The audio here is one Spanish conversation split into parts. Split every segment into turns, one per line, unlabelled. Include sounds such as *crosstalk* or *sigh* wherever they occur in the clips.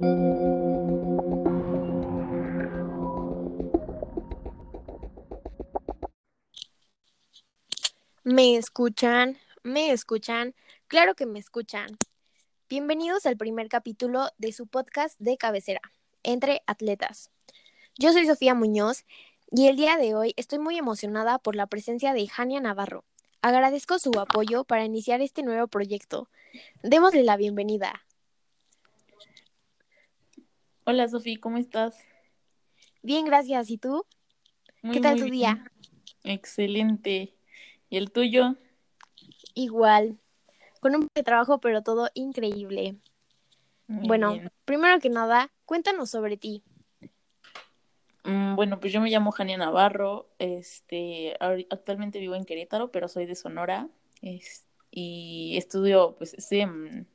¿Me escuchan? ¿Me escuchan? Claro que me escuchan. Bienvenidos al primer capítulo de su podcast de cabecera, Entre Atletas. Yo soy Sofía Muñoz y el día de hoy estoy muy emocionada por la presencia de Jania Navarro. Agradezco su apoyo para iniciar este nuevo proyecto. Démosle la bienvenida.
Hola Sofía, ¿cómo estás?
Bien, gracias. ¿Y tú? ¿Qué tal tu día?
Excelente. ¿Y el tuyo?
Igual, con un de trabajo, pero todo increíble. bueno, primero que nada, cuéntanos sobre ti.
Mm, bueno, pues yo me llamo Jania Navarro, este, actualmente vivo en Querétaro, pero soy de Sonora y estudio, pues estoy en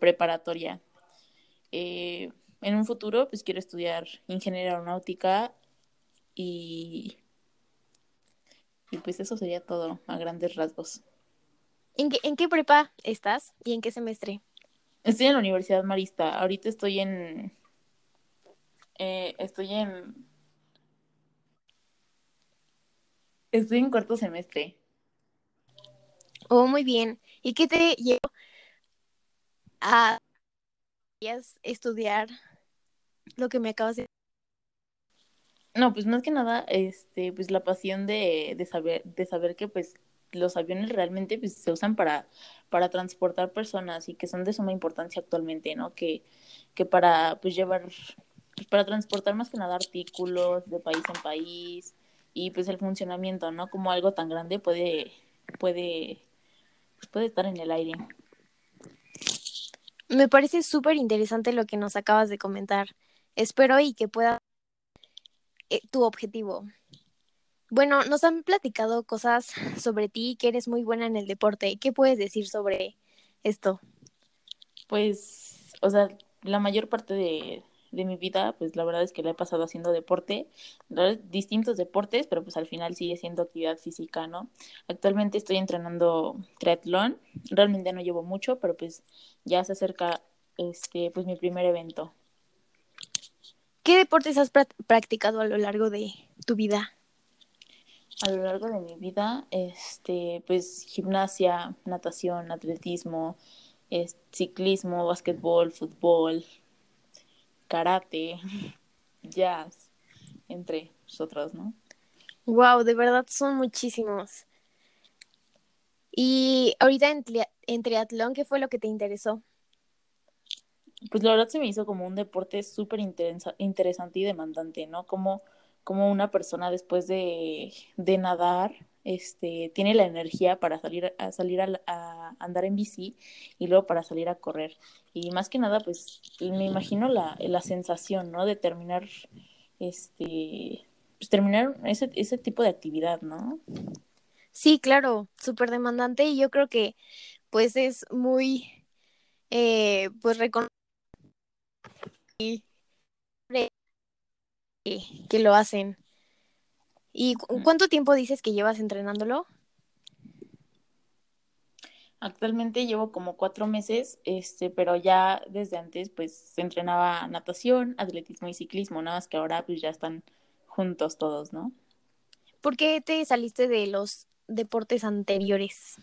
preparatoria. Eh, en un futuro, pues quiero estudiar ingeniería aeronáutica y y pues eso sería todo a grandes rasgos.
¿En qué, ¿En qué prepa estás y en qué semestre?
Estoy en la Universidad Marista. Ahorita estoy en... Eh, estoy en... Estoy en cuarto semestre.
Oh, muy bien. ¿Y qué te llevó a estudiar lo que me acabas de
no, pues más que nada, este, pues la pasión de, de saber, de saber que pues los aviones realmente pues, se usan para, para transportar personas y que son de suma importancia actualmente, ¿no? Que, que para pues llevar, pues, para transportar más que nada artículos de país en país y pues el funcionamiento, ¿no? Como algo tan grande puede, puede, pues, puede estar en el aire.
Me parece súper interesante lo que nos acabas de comentar. Espero y que pueda eh, tu objetivo. Bueno, nos han platicado cosas sobre ti, que eres muy buena en el deporte. ¿Qué puedes decir sobre esto?
Pues, o sea, la mayor parte de, de mi vida, pues la verdad es que la he pasado haciendo deporte, distintos deportes, pero pues al final sigue siendo actividad física, ¿no? Actualmente estoy entrenando triatlón, realmente no llevo mucho, pero pues ya se acerca este pues mi primer evento.
¿Qué deportes has practicado a lo largo de tu vida?
A lo largo de mi vida, este, pues gimnasia, natación, atletismo, ciclismo, básquetbol, fútbol, karate, *laughs* jazz, entre otros, ¿no?
Wow, de verdad son muchísimos. Y ahorita en, en triatlón, ¿qué fue lo que te interesó?
Pues la verdad se me hizo como un deporte súper interesante y demandante, ¿no? Como, como una persona después de, de nadar, este, tiene la energía para salir a salir a, andar en bici y luego para salir a correr. Y más que nada, pues me imagino la, la sensación, ¿no? De terminar, este, pues terminar ese, ese tipo de actividad, ¿no?
Sí, claro, súper demandante y yo creo que pues es muy, eh, pues reconocido que lo hacen. ¿Y cuánto tiempo dices que llevas entrenándolo?
Actualmente llevo como cuatro meses, este, pero ya desde antes pues entrenaba natación, atletismo y ciclismo, nada más que ahora pues ya están juntos todos, ¿no?
¿Por qué te saliste de los deportes anteriores?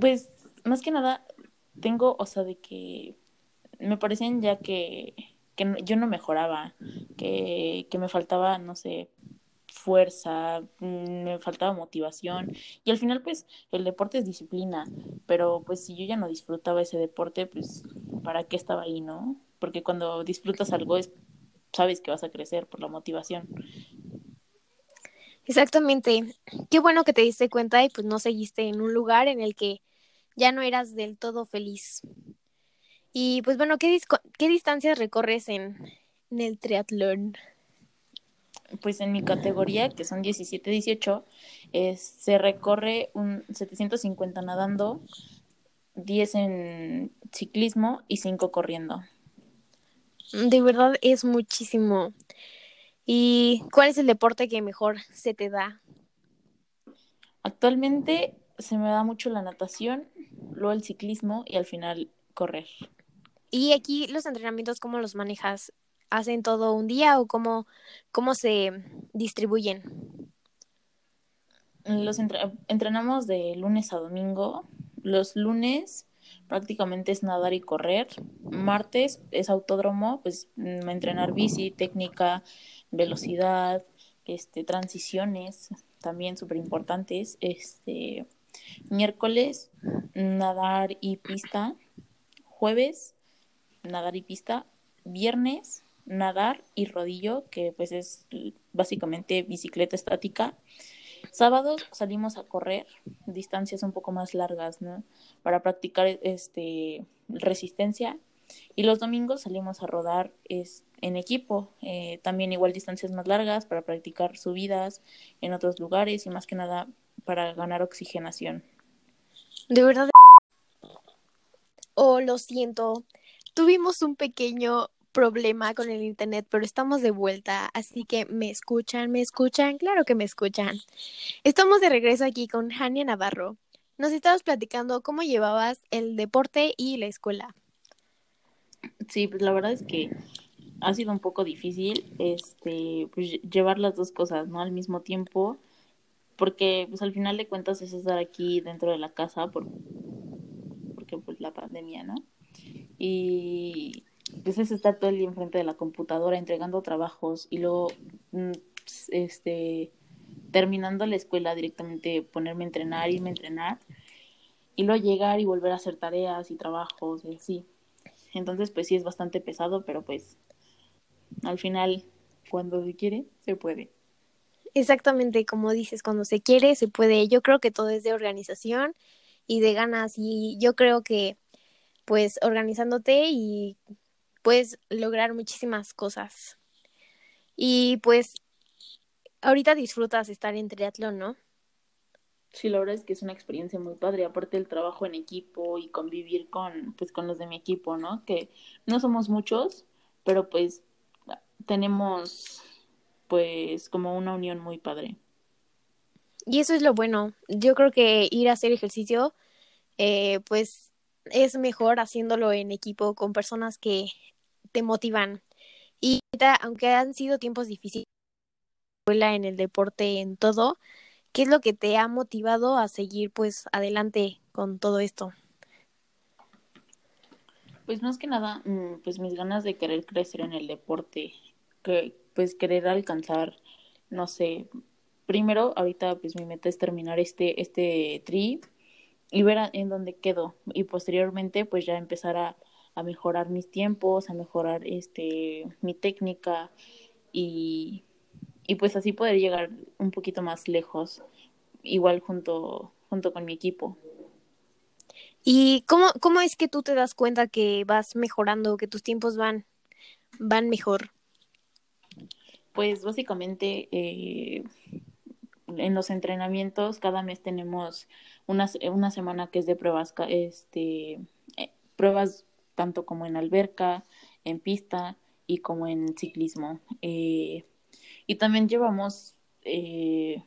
Pues más que nada tengo, o sea, de que me parecían ya que, que yo no mejoraba, que, que me faltaba, no sé, fuerza, mm, me faltaba motivación y al final pues el deporte es disciplina, pero pues si yo ya no disfrutaba ese deporte, pues para qué estaba ahí, ¿no? Porque cuando disfrutas algo es sabes que vas a crecer por la motivación.
Exactamente. Qué bueno que te diste cuenta y pues no seguiste en un lugar en el que ya no eras del todo feliz. Y pues bueno, ¿qué, qué distancias recorres en, el triatlón?
Pues en mi categoría, que son 17-18, se recorre un 750 nadando, 10 en ciclismo y 5 corriendo.
De verdad es muchísimo. ¿Y cuál es el deporte que mejor se te da?
Actualmente se me da mucho la natación, luego el ciclismo y al final correr.
¿Y aquí los entrenamientos cómo los manejas? ¿Hacen todo un día o cómo, cómo se distribuyen?
Los entrenamos de lunes a domingo. Los lunes prácticamente es nadar y correr. Martes es autódromo, pues mm, entrenar bici, técnica, velocidad, este, transiciones, también súper importantes. Este, miércoles, nadar y pista. Jueves, nadar y pista. Viernes, nadar y rodillo, que pues es básicamente bicicleta estática. Sábados salimos a correr distancias un poco más largas, ¿no? Para practicar este resistencia. Y los domingos salimos a rodar es, en equipo, eh, también igual distancias más largas para practicar subidas en otros lugares y más que nada para ganar oxigenación.
De verdad. Oh, lo siento. Tuvimos un pequeño problema con el internet, pero estamos de vuelta, así que me escuchan, me escuchan, claro que me escuchan. Estamos de regreso aquí con Hania Navarro. Nos estabas platicando cómo llevabas el deporte y la escuela.
Sí, pues la verdad es que ha sido un poco difícil este pues, llevar las dos cosas, ¿no? al mismo tiempo, porque pues al final de cuentas es estar aquí dentro de la casa por porque pues la pandemia, ¿no? Y pues es estar todo el día enfrente de la computadora entregando trabajos y luego mm, este terminando la escuela directamente ponerme a entrenar, irme a entrenar y luego llegar y volver a hacer tareas y trabajos y así. Entonces pues sí es bastante pesado, pero pues al final cuando se quiere se puede.
Exactamente, como dices, cuando se quiere se puede. Yo creo que todo es de organización y de ganas y yo creo que pues organizándote y puedes lograr muchísimas cosas. Y pues ahorita disfrutas estar en triatlón, ¿no?
Sí, la verdad es que es una experiencia muy padre, aparte del trabajo en equipo y convivir con pues con los de mi equipo, ¿no? Que no somos muchos, pero pues tenemos pues como una unión muy padre.
Y eso es lo bueno. Yo creo que ir a hacer ejercicio, eh, pues es mejor haciéndolo en equipo con personas que te motivan. Y aunque han sido tiempos difíciles en el deporte, en todo, ¿qué es lo que te ha motivado a seguir pues adelante con todo esto?
Pues más que nada, mm, pues mis ganas de querer crecer en el deporte, que pues querer alcanzar, no sé, primero ahorita pues mi meta es terminar este este tri y ver en dónde quedo y posteriormente pues ya empezar a a mejorar mis tiempos, a mejorar este mi técnica y, y pues así poder llegar un poquito más lejos, igual junto, junto con mi equipo.
¿Y cómo, cómo es que tú te das cuenta que vas mejorando, que tus tiempos van, van mejor?
Pues básicamente eh, en los entrenamientos cada mes tenemos una, una semana que es de pruebas, este, eh, pruebas tanto como en alberca, en pista y como en ciclismo. Eh, y también llevamos eh,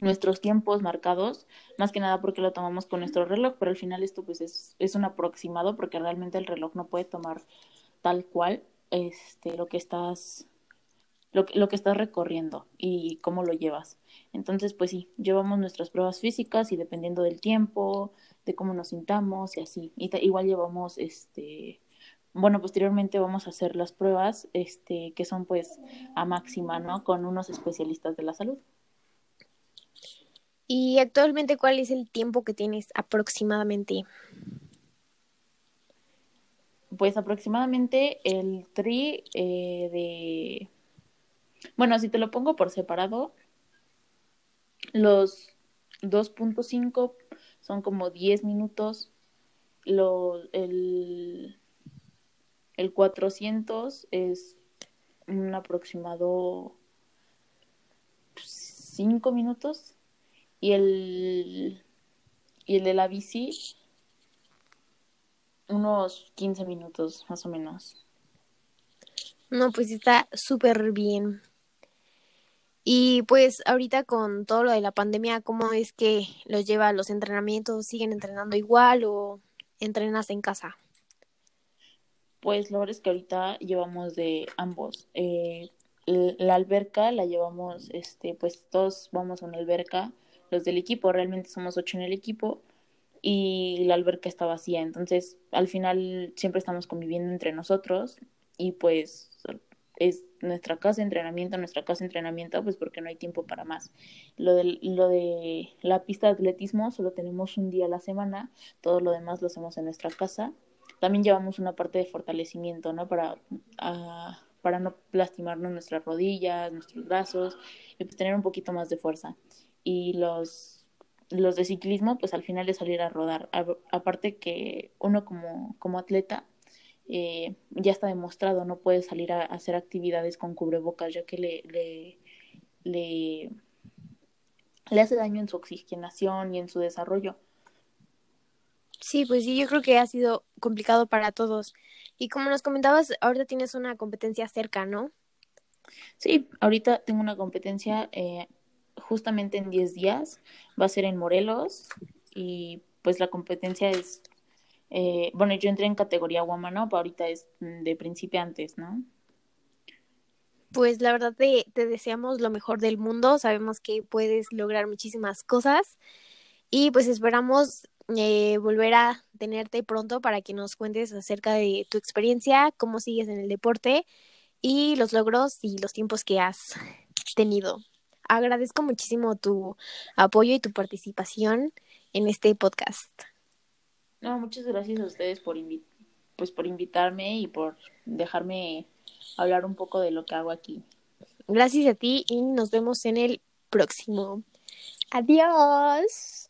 nuestros tiempos marcados, más que nada porque lo tomamos con nuestro reloj, pero al final esto pues es, es un aproximado porque realmente el reloj no puede tomar tal cual este, lo que estás lo, lo que estás recorriendo y cómo lo llevas. Entonces, pues sí, llevamos nuestras pruebas físicas y dependiendo del tiempo, de cómo nos sintamos y así. Y igual llevamos, este, bueno, posteriormente vamos a hacer las pruebas, este, que son pues a máxima, ¿no? Con unos especialistas de la salud.
¿Y actualmente cuál es el tiempo que tienes aproximadamente?
Pues aproximadamente el tri eh, de... Bueno, si te lo pongo por separado, los 2.5 son como 10 minutos. Lo, el, el 400 es un aproximado 5 minutos. Y el, y el de la bici, unos 15 minutos más o menos.
No, pues está súper bien. Y pues ahorita con todo lo de la pandemia, ¿cómo es que los lleva a los entrenamientos? ¿Siguen entrenando igual o entrenas en casa?
Pues verdad es que ahorita llevamos de ambos. Eh, la alberca la llevamos, este, pues todos vamos a una alberca, los del equipo, realmente somos ocho en el equipo y la alberca está vacía, entonces al final siempre estamos conviviendo entre nosotros y pues es nuestra casa de entrenamiento, nuestra casa de entrenamiento, pues porque no hay tiempo para más. Lo de, lo de la pista de atletismo solo tenemos un día a la semana, todo lo demás lo hacemos en nuestra casa. También llevamos una parte de fortalecimiento, ¿no? Para, ah, para no lastimarnos nuestras rodillas, nuestros brazos y pues tener un poquito más de fuerza. Y los, los de ciclismo, pues al final es salir a rodar. aparte que uno como, como atleta eh, ya está demostrado, no puede salir a, hacer actividades con cubrebocas, ya que le, le, le, le hace daño en su oxigenación y en su desarrollo.
Sí, pues sí, yo creo que ha sido complicado para todos. Y como nos comentabas, ahorita tienes una competencia cerca, ¿no?
Sí, ahorita tengo una competencia eh, justamente en 10 días. Va a ser en Morelos y pues la competencia es eh, bueno, yo entré en categoría woman up, ahorita es de principiantes, ¿no?
Pues la verdad te, te deseamos lo mejor del mundo, sabemos que puedes lograr muchísimas cosas y pues esperamos eh, volver a tenerte pronto para que nos cuentes acerca de tu experiencia, cómo sigues en el deporte y los logros y los tiempos que has tenido. Agradezco muchísimo tu apoyo y tu participación en este podcast.
No, muchas gracias a ustedes por, pues por invitarme y por dejarme hablar un poco de lo que hago aquí.
Gracias a ti y nos vemos en el próximo. Adiós.